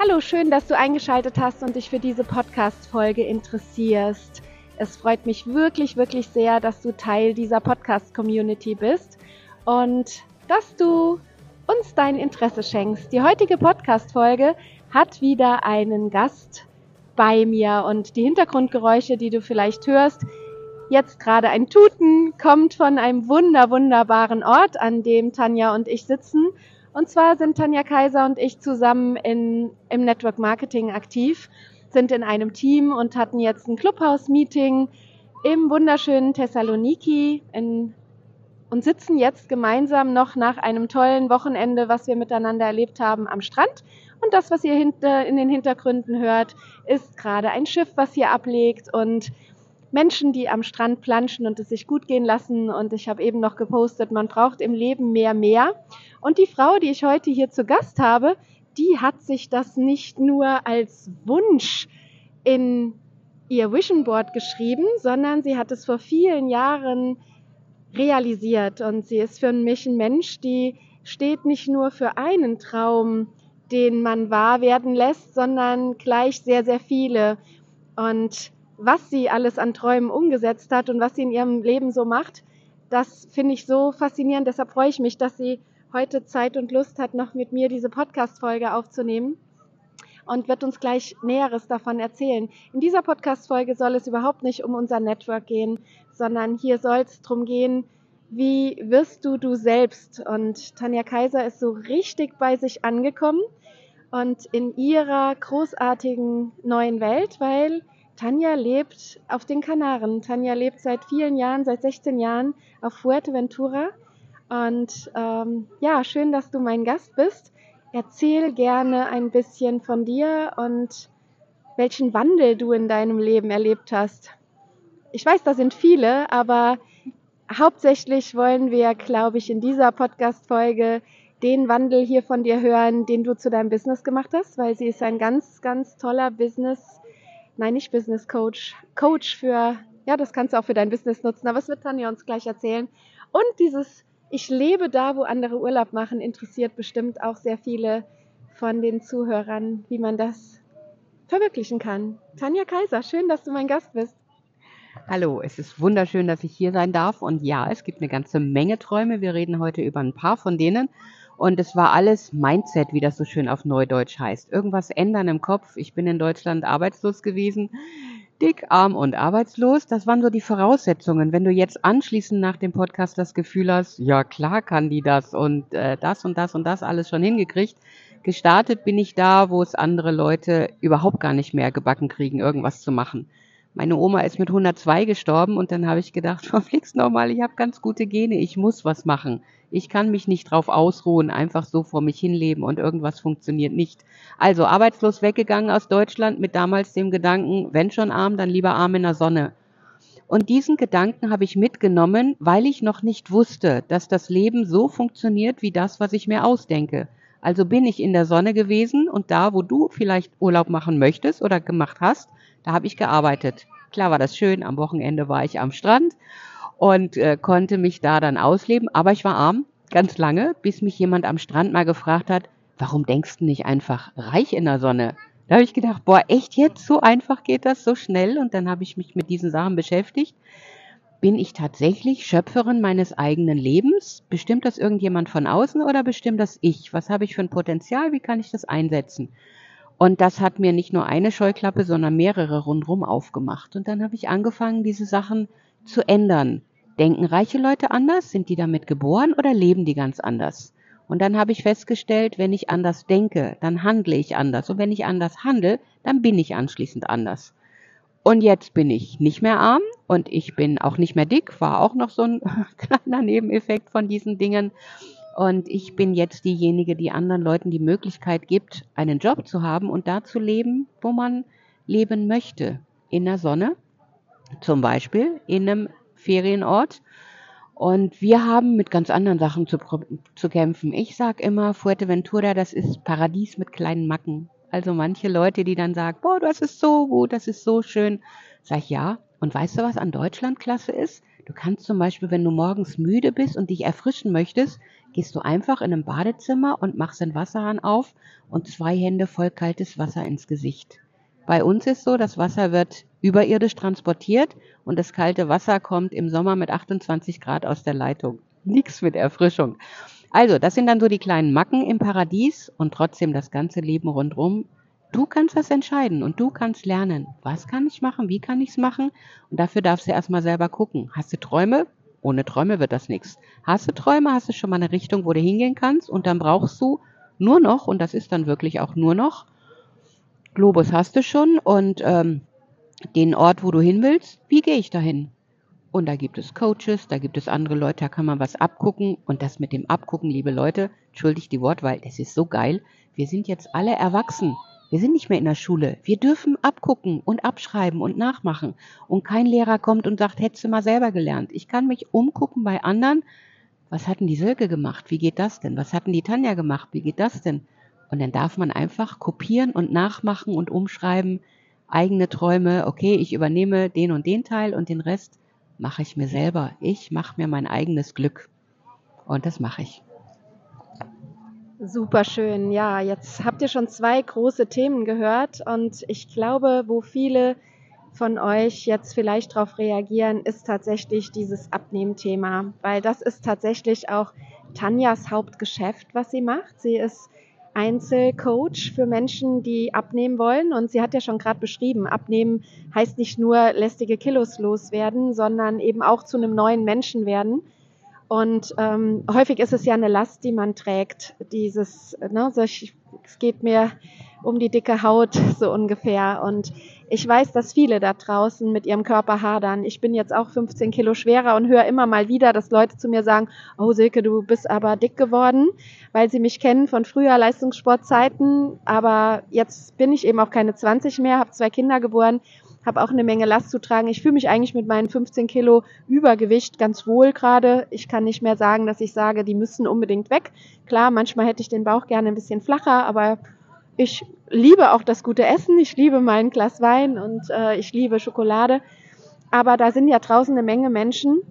Hallo, schön, dass du eingeschaltet hast und dich für diese Podcast-Folge interessierst. Es freut mich wirklich, wirklich sehr, dass du Teil dieser Podcast-Community bist und dass du uns dein Interesse schenkst. Die heutige Podcast-Folge hat wieder einen Gast bei mir und die Hintergrundgeräusche, die du vielleicht hörst, jetzt gerade ein Tuten, kommt von einem wunder, wunderbaren Ort, an dem Tanja und ich sitzen. Und zwar sind Tanja Kaiser und ich zusammen in, im Network Marketing aktiv, sind in einem Team und hatten jetzt ein Clubhouse-Meeting im wunderschönen Thessaloniki in, und sitzen jetzt gemeinsam noch nach einem tollen Wochenende, was wir miteinander erlebt haben, am Strand. Und das, was ihr hinter, in den Hintergründen hört, ist gerade ein Schiff, was hier ablegt und Menschen, die am Strand planschen und es sich gut gehen lassen. Und ich habe eben noch gepostet, man braucht im Leben mehr, mehr. Und die Frau, die ich heute hier zu Gast habe, die hat sich das nicht nur als Wunsch in ihr Vision Board geschrieben, sondern sie hat es vor vielen Jahren realisiert. Und sie ist für mich ein Mensch, die steht nicht nur für einen Traum, den man wahr werden lässt, sondern gleich sehr, sehr viele. Und was sie alles an Träumen umgesetzt hat und was sie in ihrem Leben so macht, das finde ich so faszinierend. Deshalb freue ich mich, dass sie heute Zeit und Lust hat, noch mit mir diese Podcast-Folge aufzunehmen und wird uns gleich Näheres davon erzählen. In dieser Podcast-Folge soll es überhaupt nicht um unser Network gehen, sondern hier soll es darum gehen, wie wirst du du selbst? Und Tanja Kaiser ist so richtig bei sich angekommen und in ihrer großartigen neuen Welt, weil Tanja lebt auf den Kanaren. Tanja lebt seit vielen Jahren, seit 16 Jahren auf Fuerteventura. Und ähm, ja, schön, dass du mein Gast bist. Erzähl gerne ein bisschen von dir und welchen Wandel du in deinem Leben erlebt hast. Ich weiß, da sind viele, aber hauptsächlich wollen wir, glaube ich, in dieser Podcast-Folge den Wandel hier von dir hören, den du zu deinem Business gemacht hast, weil sie ist ein ganz, ganz toller Business nein, nicht Business Coach, Coach für, ja, das kannst du auch für dein Business nutzen, aber es wird Tanja uns gleich erzählen. Und dieses Ich lebe da, wo andere Urlaub machen, interessiert bestimmt auch sehr viele von den Zuhörern, wie man das verwirklichen kann. Tanja Kaiser, schön, dass du mein Gast bist. Hallo, es ist wunderschön, dass ich hier sein darf. Und ja, es gibt eine ganze Menge Träume. Wir reden heute über ein paar von denen. Und es war alles Mindset, wie das so schön auf Neudeutsch heißt. Irgendwas ändern im Kopf. Ich bin in Deutschland arbeitslos gewesen. Dick, arm und arbeitslos. Das waren so die Voraussetzungen. Wenn du jetzt anschließend nach dem Podcast das Gefühl hast, ja klar kann die das und äh, das und das und das alles schon hingekriegt. Gestartet bin ich da, wo es andere Leute überhaupt gar nicht mehr gebacken kriegen, irgendwas zu machen. Meine Oma ist mit 102 gestorben und dann habe ich gedacht, verflixt nochmal, ich habe ganz gute Gene, ich muss was machen. Ich kann mich nicht drauf ausruhen, einfach so vor mich hinleben und irgendwas funktioniert nicht. Also arbeitslos weggegangen aus Deutschland mit damals dem Gedanken, wenn schon arm, dann lieber arm in der Sonne. Und diesen Gedanken habe ich mitgenommen, weil ich noch nicht wusste, dass das Leben so funktioniert wie das, was ich mir ausdenke. Also bin ich in der Sonne gewesen und da, wo du vielleicht Urlaub machen möchtest oder gemacht hast, da habe ich gearbeitet. Klar war das schön, am Wochenende war ich am Strand und äh, konnte mich da dann ausleben, aber ich war arm, ganz lange, bis mich jemand am Strand mal gefragt hat, warum denkst du nicht einfach reich in der Sonne? Da habe ich gedacht, boah, echt jetzt so einfach geht das so schnell und dann habe ich mich mit diesen Sachen beschäftigt. Bin ich tatsächlich Schöpferin meines eigenen Lebens? Bestimmt das irgendjemand von außen oder bestimmt das ich? Was habe ich für ein Potenzial? Wie kann ich das einsetzen? Und das hat mir nicht nur eine Scheuklappe, sondern mehrere rundherum aufgemacht. Und dann habe ich angefangen, diese Sachen zu ändern. Denken reiche Leute anders? Sind die damit geboren oder leben die ganz anders? Und dann habe ich festgestellt, wenn ich anders denke, dann handle ich anders. Und wenn ich anders handle, dann bin ich anschließend anders. Und jetzt bin ich nicht mehr arm und ich bin auch nicht mehr dick, war auch noch so ein kleiner Nebeneffekt von diesen Dingen. Und ich bin jetzt diejenige, die anderen Leuten die Möglichkeit gibt, einen Job zu haben und da zu leben, wo man leben möchte. In der Sonne, zum Beispiel in einem Ferienort. Und wir haben mit ganz anderen Sachen zu, zu kämpfen. Ich sage immer, Fuerteventura, das ist Paradies mit kleinen Macken. Also manche Leute, die dann sagen, boah, das ist so gut, das ist so schön. Sag ich, ja. Und weißt du, was an Deutschland klasse ist? Du kannst zum Beispiel, wenn du morgens müde bist und dich erfrischen möchtest, gehst du einfach in ein Badezimmer und machst den Wasserhahn auf und zwei Hände voll kaltes Wasser ins Gesicht. Bei uns ist so, das Wasser wird überirdisch transportiert und das kalte Wasser kommt im Sommer mit 28 Grad aus der Leitung. Nichts mit Erfrischung. Also, das sind dann so die kleinen Macken im Paradies und trotzdem das ganze Leben rundherum. Du kannst das entscheiden und du kannst lernen. Was kann ich machen? Wie kann ich es machen? Und dafür darfst du erstmal selber gucken. Hast du Träume? Ohne Träume wird das nichts. Hast du Träume, hast du schon mal eine Richtung, wo du hingehen kannst und dann brauchst du nur noch, und das ist dann wirklich auch nur noch, Globus hast du schon und ähm, den Ort, wo du hin willst, wie gehe ich dahin? Und da gibt es Coaches, da gibt es andere Leute, da kann man was abgucken. Und das mit dem Abgucken, liebe Leute, entschuldigt die Wortwahl, das ist so geil. Wir sind jetzt alle erwachsen. Wir sind nicht mehr in der Schule. Wir dürfen abgucken und abschreiben und nachmachen. Und kein Lehrer kommt und sagt, hättest du mal selber gelernt. Ich kann mich umgucken bei anderen. Was hatten die Silke gemacht? Wie geht das denn? Was hatten die Tanja gemacht? Wie geht das denn? Und dann darf man einfach kopieren und nachmachen und umschreiben. Eigene Träume. Okay, ich übernehme den und den Teil und den Rest mache ich mir selber. Ich mache mir mein eigenes Glück. Und das mache ich. Super schön. Ja, jetzt habt ihr schon zwei große Themen gehört und ich glaube, wo viele von euch jetzt vielleicht darauf reagieren, ist tatsächlich dieses Abnehmthema, weil das ist tatsächlich auch Tanjas Hauptgeschäft, was sie macht. Sie ist Einzelcoach für Menschen, die abnehmen wollen. Und sie hat ja schon gerade beschrieben, abnehmen heißt nicht nur lästige Kilos loswerden, sondern eben auch zu einem neuen Menschen werden. Und ähm, häufig ist es ja eine Last, die man trägt. Dieses, ne, so ich, es geht mir um die dicke Haut so ungefähr. Und ich weiß, dass viele da draußen mit ihrem Körper hadern. Ich bin jetzt auch 15 Kilo schwerer und höre immer mal wieder, dass Leute zu mir sagen, oh Silke, du bist aber dick geworden, weil sie mich kennen von früher Leistungssportzeiten. Aber jetzt bin ich eben auch keine 20 mehr, habe zwei Kinder geboren habe auch eine Menge Last zu tragen. Ich fühle mich eigentlich mit meinen 15 Kilo Übergewicht ganz wohl gerade. Ich kann nicht mehr sagen, dass ich sage, die müssen unbedingt weg. Klar, manchmal hätte ich den Bauch gerne ein bisschen flacher, aber ich liebe auch das gute Essen. Ich liebe mein Glas Wein und äh, ich liebe Schokolade. Aber da sind ja draußen eine Menge Menschen,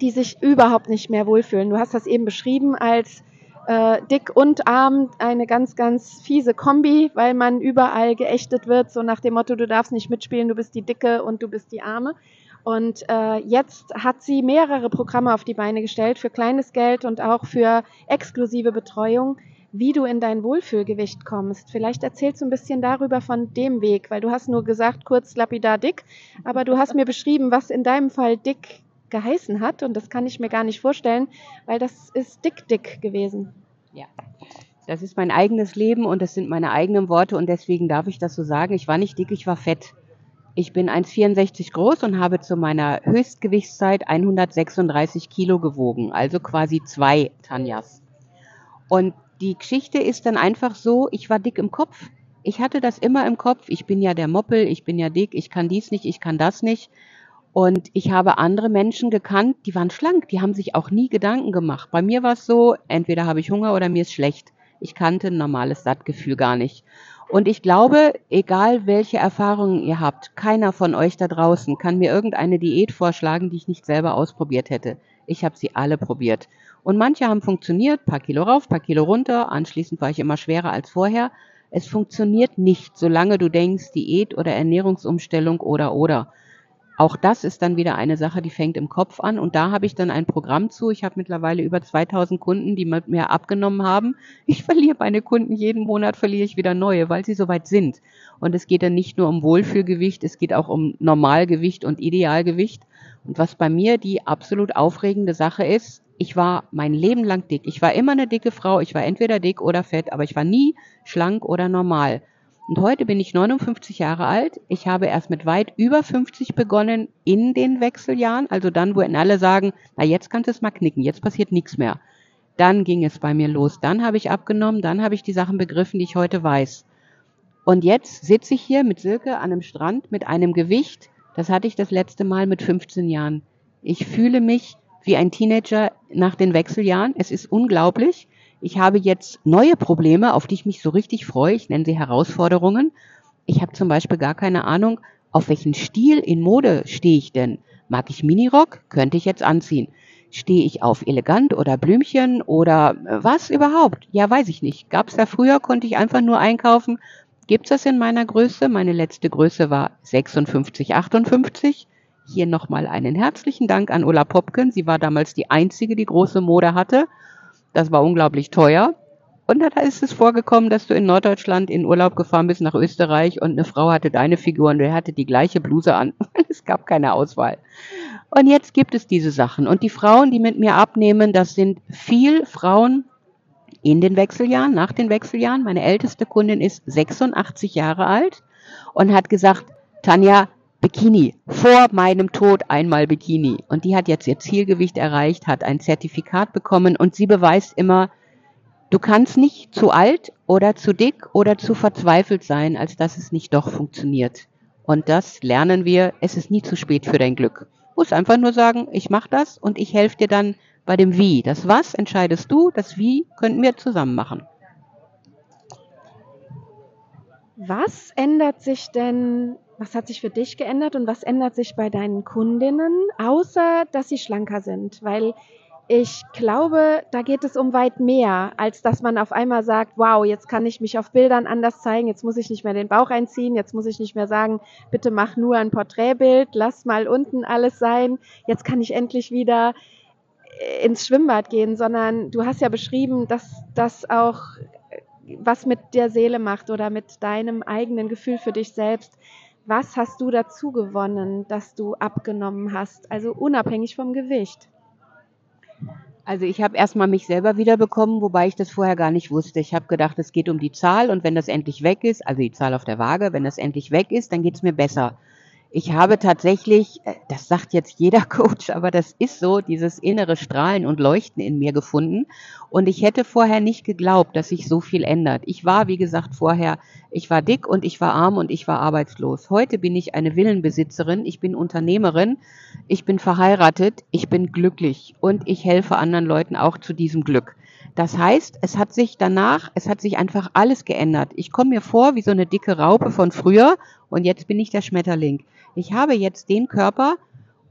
die sich überhaupt nicht mehr wohlfühlen. Du hast das eben beschrieben als äh, dick und arm eine ganz, ganz fiese Kombi, weil man überall geächtet wird, so nach dem Motto, du darfst nicht mitspielen, du bist die Dicke und du bist die Arme. Und äh, jetzt hat sie mehrere Programme auf die Beine gestellt für kleines Geld und auch für exklusive Betreuung, wie du in dein Wohlfühlgewicht kommst. Vielleicht erzählst du ein bisschen darüber von dem Weg, weil du hast nur gesagt, kurz lapidar dick, aber du hast mir beschrieben, was in deinem Fall dick geheißen hat. Und das kann ich mir gar nicht vorstellen, weil das ist dick, dick gewesen. Ja. Das ist mein eigenes Leben und das sind meine eigenen Worte und deswegen darf ich das so sagen. Ich war nicht dick, ich war fett. Ich bin 1,64 groß und habe zu meiner Höchstgewichtszeit 136 Kilo gewogen, also quasi zwei Tanjas. Und die Geschichte ist dann einfach so, ich war dick im Kopf. Ich hatte das immer im Kopf. Ich bin ja der Moppel, ich bin ja dick, ich kann dies nicht, ich kann das nicht. Und ich habe andere Menschen gekannt, die waren schlank, die haben sich auch nie Gedanken gemacht. Bei mir war es so, entweder habe ich Hunger oder mir ist schlecht. Ich kannte ein normales Sattgefühl gar nicht. Und ich glaube, egal welche Erfahrungen ihr habt, keiner von euch da draußen kann mir irgendeine Diät vorschlagen, die ich nicht selber ausprobiert hätte. Ich habe sie alle probiert. Und manche haben funktioniert, paar Kilo rauf, paar Kilo runter, anschließend war ich immer schwerer als vorher. Es funktioniert nicht, solange du denkst, Diät oder Ernährungsumstellung oder oder. Auch das ist dann wieder eine Sache, die fängt im Kopf an. Und da habe ich dann ein Programm zu. Ich habe mittlerweile über 2000 Kunden, die mit mir abgenommen haben. Ich verliere meine Kunden jeden Monat, verliere ich wieder neue, weil sie soweit sind. Und es geht dann nicht nur um Wohlfühlgewicht, es geht auch um Normalgewicht und Idealgewicht. Und was bei mir die absolut aufregende Sache ist, ich war mein Leben lang dick. Ich war immer eine dicke Frau. Ich war entweder dick oder fett, aber ich war nie schlank oder normal. Und heute bin ich 59 Jahre alt. Ich habe erst mit weit über 50 begonnen in den Wechseljahren, also dann, wo alle sagen, na jetzt kannst du es mal knicken, jetzt passiert nichts mehr. Dann ging es bei mir los. Dann habe ich abgenommen, dann habe ich die Sachen begriffen, die ich heute weiß. Und jetzt sitze ich hier mit Silke an einem Strand mit einem Gewicht, das hatte ich das letzte Mal mit 15 Jahren. Ich fühle mich wie ein Teenager nach den Wechseljahren. Es ist unglaublich. Ich habe jetzt neue Probleme, auf die ich mich so richtig freue. Ich nenne sie Herausforderungen. Ich habe zum Beispiel gar keine Ahnung, auf welchen Stil in Mode stehe ich denn? Mag ich Minirock? Könnte ich jetzt anziehen. Stehe ich auf elegant oder Blümchen oder äh, was überhaupt? Ja, weiß ich nicht. Gab es da früher, konnte ich einfach nur einkaufen. Gibt es das in meiner Größe? Meine letzte Größe war 56, 58. Hier nochmal einen herzlichen Dank an Ulla Popken. Sie war damals die einzige, die große Mode hatte. Das war unglaublich teuer. Und da ist es vorgekommen, dass du in Norddeutschland in Urlaub gefahren bist nach Österreich und eine Frau hatte deine Figur und der hatte die gleiche Bluse an. es gab keine Auswahl. Und jetzt gibt es diese Sachen. Und die Frauen, die mit mir abnehmen, das sind viel Frauen in den Wechseljahren, nach den Wechseljahren. Meine älteste Kundin ist 86 Jahre alt und hat gesagt, Tanja, Bikini, vor meinem Tod einmal Bikini. Und die hat jetzt ihr Zielgewicht erreicht, hat ein Zertifikat bekommen und sie beweist immer, du kannst nicht zu alt oder zu dick oder zu verzweifelt sein, als dass es nicht doch funktioniert. Und das lernen wir, es ist nie zu spät für dein Glück. Du musst einfach nur sagen, ich mache das und ich helfe dir dann bei dem Wie. Das Was entscheidest du, das Wie könnten wir zusammen machen. Was ändert sich denn was hat sich für dich geändert und was ändert sich bei deinen Kundinnen, außer dass sie schlanker sind? Weil ich glaube, da geht es um weit mehr, als dass man auf einmal sagt, wow, jetzt kann ich mich auf Bildern anders zeigen, jetzt muss ich nicht mehr den Bauch einziehen, jetzt muss ich nicht mehr sagen, bitte mach nur ein Porträtbild, lass mal unten alles sein, jetzt kann ich endlich wieder äh, ins Schwimmbad gehen, sondern du hast ja beschrieben, dass das auch was mit der Seele macht oder mit deinem eigenen Gefühl für dich selbst. Was hast du dazu gewonnen, dass du abgenommen hast, also unabhängig vom Gewicht? Also ich habe erstmal mich selber wiederbekommen, wobei ich das vorher gar nicht wusste. Ich habe gedacht, es geht um die Zahl und wenn das endlich weg ist, also die Zahl auf der Waage, wenn das endlich weg ist, dann geht es mir besser ich habe tatsächlich, äh, das sagt jetzt jeder Coach, aber das ist so, dieses innere Strahlen und Leuchten in mir gefunden. Und ich hätte vorher nicht geglaubt, dass sich so viel ändert. Ich war, wie gesagt, vorher, ich war dick und ich war arm und ich war arbeitslos. Heute bin ich eine Villenbesitzerin, ich bin Unternehmerin, ich bin verheiratet, ich bin glücklich und ich helfe anderen Leuten auch zu diesem Glück. Das heißt, es hat sich danach, es hat sich einfach alles geändert. Ich komme mir vor wie so eine dicke Raupe von früher und jetzt bin ich der Schmetterling. Ich habe jetzt den Körper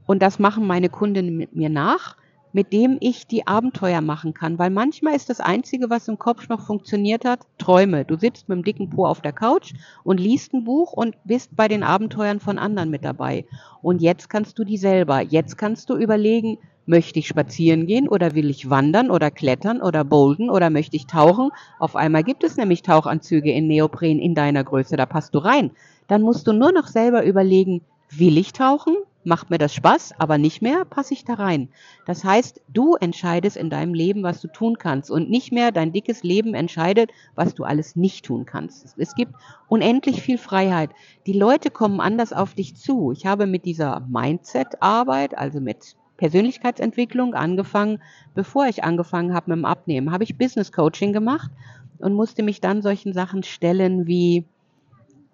und das machen meine Kundinnen mit mir nach, mit dem ich die Abenteuer machen kann. Weil manchmal ist das Einzige, was im Kopf noch funktioniert hat, Träume. Du sitzt mit dem dicken Po auf der Couch und liest ein Buch und bist bei den Abenteuern von anderen mit dabei. Und jetzt kannst du die selber. Jetzt kannst du überlegen, Möchte ich spazieren gehen oder will ich wandern oder klettern oder bolden oder möchte ich tauchen? Auf einmal gibt es nämlich Tauchanzüge in Neopren in deiner Größe, da passt du rein. Dann musst du nur noch selber überlegen, will ich tauchen? Macht mir das Spaß, aber nicht mehr, passe ich da rein. Das heißt, du entscheidest in deinem Leben, was du tun kannst und nicht mehr dein dickes Leben entscheidet, was du alles nicht tun kannst. Es gibt unendlich viel Freiheit. Die Leute kommen anders auf dich zu. Ich habe mit dieser Mindset-Arbeit, also mit Persönlichkeitsentwicklung angefangen, bevor ich angefangen habe mit dem Abnehmen, habe ich Business Coaching gemacht und musste mich dann solchen Sachen stellen wie,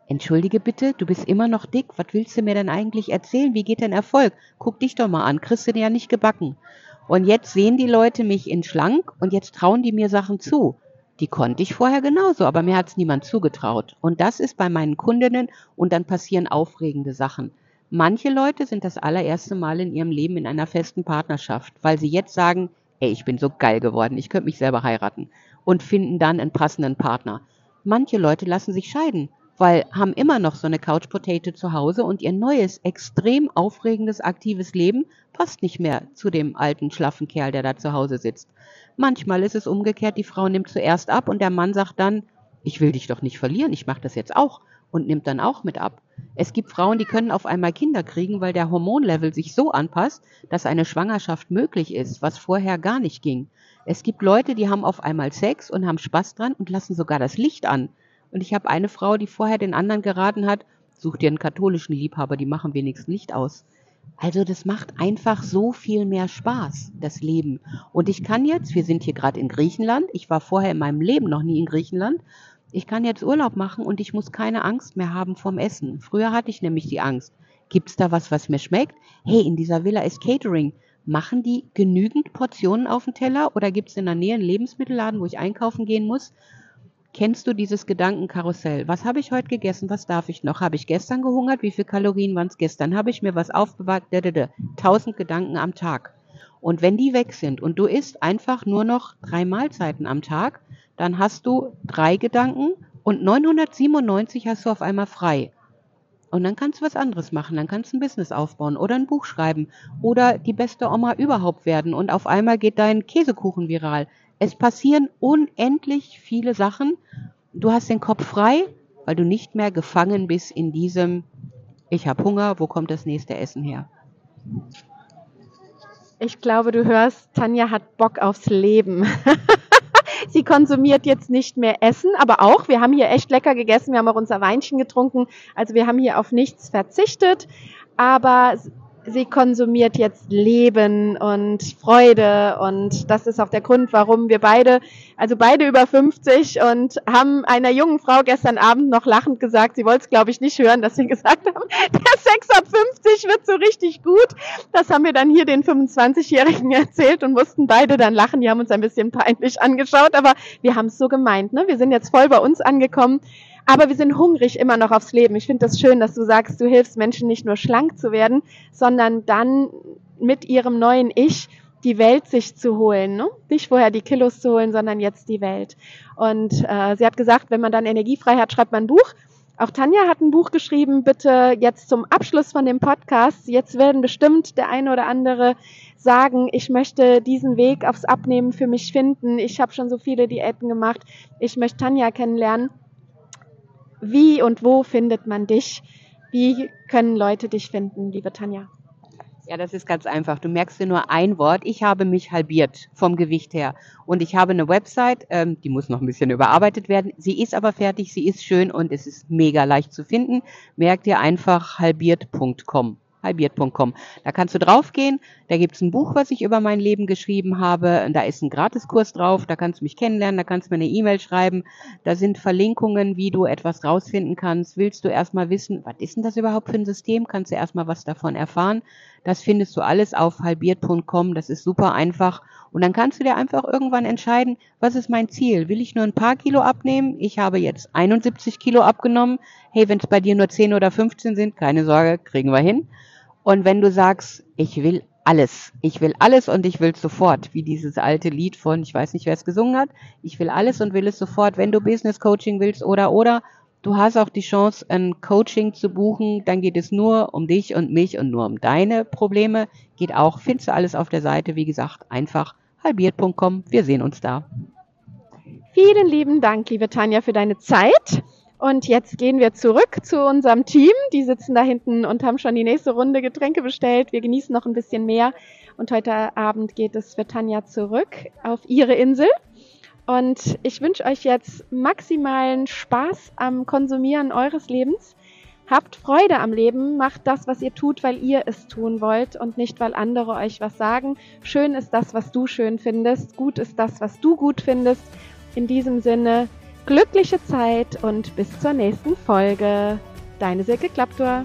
entschuldige bitte, du bist immer noch dick, was willst du mir denn eigentlich erzählen? Wie geht denn Erfolg? Guck dich doch mal an, kriegst du dir ja nicht gebacken. Und jetzt sehen die Leute mich in schlank und jetzt trauen die mir Sachen zu. Die konnte ich vorher genauso, aber mir hat es niemand zugetraut. Und das ist bei meinen Kundinnen und dann passieren aufregende Sachen. Manche Leute sind das allererste Mal in ihrem Leben in einer festen Partnerschaft, weil sie jetzt sagen, ey, ich bin so geil geworden, ich könnte mich selber heiraten und finden dann einen passenden Partner. Manche Leute lassen sich scheiden, weil haben immer noch so eine Couch Potato zu Hause und ihr neues, extrem aufregendes, aktives Leben passt nicht mehr zu dem alten, schlaffen Kerl, der da zu Hause sitzt. Manchmal ist es umgekehrt, die Frau nimmt zuerst ab und der Mann sagt dann, ich will dich doch nicht verlieren, ich mache das jetzt auch und nimmt dann auch mit ab. Es gibt Frauen, die können auf einmal Kinder kriegen, weil der Hormonlevel sich so anpasst, dass eine Schwangerschaft möglich ist, was vorher gar nicht ging. Es gibt Leute, die haben auf einmal Sex und haben Spaß dran und lassen sogar das Licht an. Und ich habe eine Frau, die vorher den anderen geraten hat, such dir einen katholischen Liebhaber, die machen wenigstens Licht aus. Also das macht einfach so viel mehr Spaß, das Leben. Und ich kann jetzt, wir sind hier gerade in Griechenland, ich war vorher in meinem Leben noch nie in Griechenland, ich kann jetzt Urlaub machen und ich muss keine Angst mehr haben vom Essen. Früher hatte ich nämlich die Angst. Gibt's da was, was mir schmeckt? Hey, in dieser Villa ist Catering. Machen die genügend Portionen auf dem Teller oder gibt's in der Nähe einen Lebensmittelladen, wo ich einkaufen gehen muss? Kennst du dieses Gedankenkarussell? Was habe ich heute gegessen? Was darf ich noch? Habe ich gestern gehungert? Wie viele Kalorien waren es gestern? Habe ich mir was aufbewahrt? Tausend Gedanken am Tag. Und wenn die weg sind und du isst einfach nur noch drei Mahlzeiten am Tag, dann hast du drei Gedanken und 997 hast du auf einmal frei. Und dann kannst du was anderes machen. Dann kannst du ein Business aufbauen oder ein Buch schreiben oder die beste Oma überhaupt werden und auf einmal geht dein Käsekuchen viral. Es passieren unendlich viele Sachen. Du hast den Kopf frei, weil du nicht mehr gefangen bist in diesem, ich habe Hunger, wo kommt das nächste Essen her? Ich glaube, du hörst, Tanja hat Bock aufs Leben. Sie konsumiert jetzt nicht mehr Essen, aber auch, wir haben hier echt lecker gegessen, wir haben auch unser Weinchen getrunken, also wir haben hier auf nichts verzichtet, aber sie konsumiert jetzt Leben und Freude und das ist auch der Grund, warum wir beide, also beide über 50 und haben einer jungen Frau gestern Abend noch lachend gesagt, sie wollte es glaube ich nicht hören, dass wir gesagt haben, der Sex ab 50 wird so richtig gut. Das haben wir dann hier den 25-Jährigen erzählt und mussten beide dann lachen. Die haben uns ein bisschen peinlich angeschaut, aber wir haben es so gemeint. Ne? Wir sind jetzt voll bei uns angekommen. Aber wir sind hungrig immer noch aufs Leben. Ich finde das schön, dass du sagst, du hilfst Menschen nicht nur schlank zu werden, sondern dann mit ihrem neuen Ich die Welt sich zu holen. Ne? Nicht vorher die Kilos zu holen, sondern jetzt die Welt. Und äh, sie hat gesagt, wenn man dann Energie frei hat, schreibt man ein Buch. Auch Tanja hat ein Buch geschrieben, bitte jetzt zum Abschluss von dem Podcast. Jetzt werden bestimmt der eine oder andere sagen, ich möchte diesen Weg aufs Abnehmen für mich finden. Ich habe schon so viele Diäten gemacht. Ich möchte Tanja kennenlernen. Wie und wo findet man dich? Wie können Leute dich finden, liebe Tanja? Ja, das ist ganz einfach. Du merkst dir nur ein Wort. Ich habe mich halbiert vom Gewicht her. Und ich habe eine Website, ähm, die muss noch ein bisschen überarbeitet werden. Sie ist aber fertig, sie ist schön und es ist mega leicht zu finden. Merk dir einfach halbiert.com halbiert.com. Da kannst du draufgehen, da gibt's ein Buch, was ich über mein Leben geschrieben habe, da ist ein Gratiskurs drauf, da kannst du mich kennenlernen, da kannst du mir eine E-Mail schreiben, da sind Verlinkungen, wie du etwas rausfinden kannst. Willst du erstmal wissen, was ist denn das überhaupt für ein System, kannst du erstmal was davon erfahren. Das findest du alles auf halbiert.com, das ist super einfach. Und dann kannst du dir einfach irgendwann entscheiden, was ist mein Ziel? Will ich nur ein paar Kilo abnehmen? Ich habe jetzt 71 Kilo abgenommen. Hey, wenn es bei dir nur 10 oder 15 sind, keine Sorge, kriegen wir hin. Und wenn du sagst, ich will alles, ich will alles und ich will sofort, wie dieses alte Lied von, ich weiß nicht, wer es gesungen hat, ich will alles und will es sofort, wenn du Business Coaching willst oder oder, du hast auch die Chance, ein Coaching zu buchen, dann geht es nur um dich und mich und nur um deine Probleme, geht auch, findest du alles auf der Seite, wie gesagt, einfach halbiert.com, wir sehen uns da. Vielen lieben Dank, liebe Tanja, für deine Zeit. Und jetzt gehen wir zurück zu unserem Team. Die sitzen da hinten und haben schon die nächste Runde Getränke bestellt. Wir genießen noch ein bisschen mehr. Und heute Abend geht es für Tanja zurück auf ihre Insel. Und ich wünsche euch jetzt maximalen Spaß am Konsumieren eures Lebens. Habt Freude am Leben, macht das, was ihr tut, weil ihr es tun wollt und nicht, weil andere euch was sagen. Schön ist das, was du schön findest. Gut ist das, was du gut findest. In diesem Sinne, glückliche Zeit und bis zur nächsten Folge. Deine Silke Klapptor.